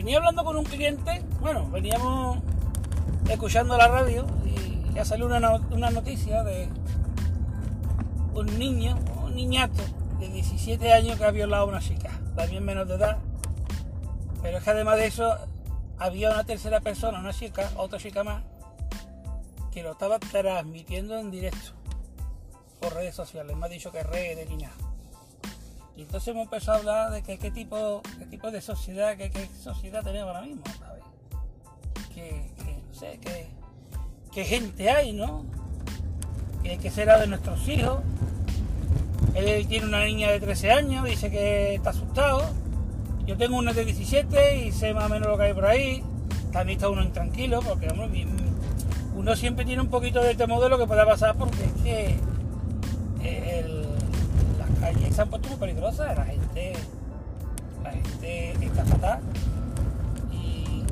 venía hablando con un cliente, bueno, veníamos escuchando la radio y ya salió una, una noticia de un niño, un niñato de 17 años que ha violado a una chica, también menos de edad. Pero es que además de eso había una tercera persona, una chica, otra chica más, que lo estaba transmitiendo en directo por redes sociales. Me ha dicho que es rey de niña. Y entonces hemos empezado a hablar de que, qué tipo, qué tipo de sociedad, qué, sociedad tenemos ahora mismo. Que, no sé, qué gente hay, ¿no? Que, que será de nuestros hijos. Él tiene una niña de 13 años, dice que está asustado. Yo tengo una de 17 y sé más o menos lo que hay por ahí. También está uno intranquilo porque hombre, uno siempre tiene un poquito de temor de lo que pueda pasar porque es que el, las calles se han puesto muy peligrosas, la gente, la gente está fatal. Y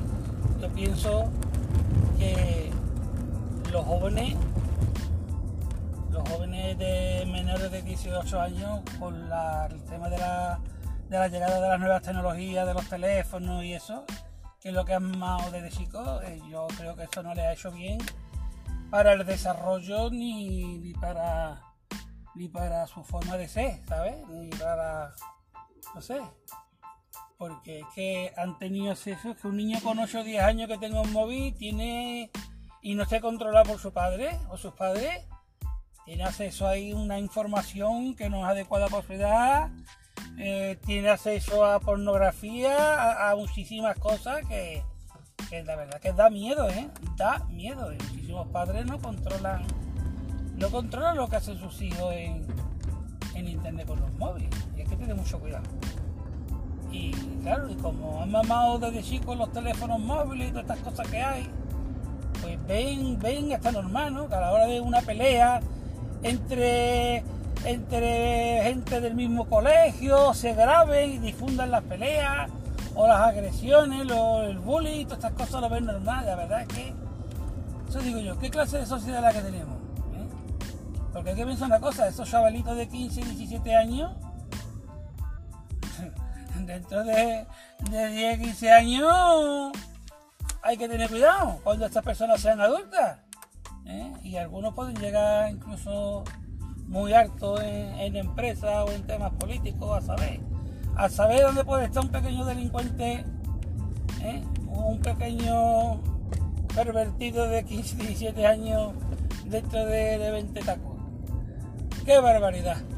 yo pienso que los jóvenes, los jóvenes de menores de 18 años, con el tema de la, de la llegada de las nuevas tecnologías, de los teléfonos y eso, que es lo que han mamado desde chicos, eh, yo creo que esto no le ha hecho bien para el desarrollo ni, ni para ni para su forma de ser, ¿sabes? Ni para no sé. Porque es que han tenido acceso, que un niño con 8 o 10 años que tenga un móvil tiene y no esté controlado por su padre o sus padres, tiene acceso a una información que no es adecuada para su edad, eh, tiene acceso a pornografía, a, muchísimas cosas que, que, la verdad que da miedo, ¿eh? Da miedo. Y muchísimos padres no controlan, no controlan lo que hacen sus hijos en, en internet con los móviles. Y hay que tener mucho cuidado. Y claro, y como han mamado desde chicos los teléfonos móviles y todas estas cosas que hay, pues ven, ven hasta normal, ¿no? Que a la hora de una pelea entre entre gente del mismo colegio, se graben y difundan las peleas o las agresiones, lo, el bullying, todas estas cosas lo ven normal. La verdad es que, eso digo yo, ¿qué clase de sociedad es la que tenemos? Porque hay que pensar una cosa, esos chavalitos de 15, 17 años, dentro de, de 10, 15 años, hay que tener cuidado cuando estas personas sean adultas. ¿eh? Y algunos pueden llegar incluso muy alto en, empresas o en temas políticos, a saber. A saber dónde puede estar un pequeño delincuente, ¿eh? un pequeño pervertido de 15, 17 años dentro de, de 20 tacos. ¡Qué barbaridad!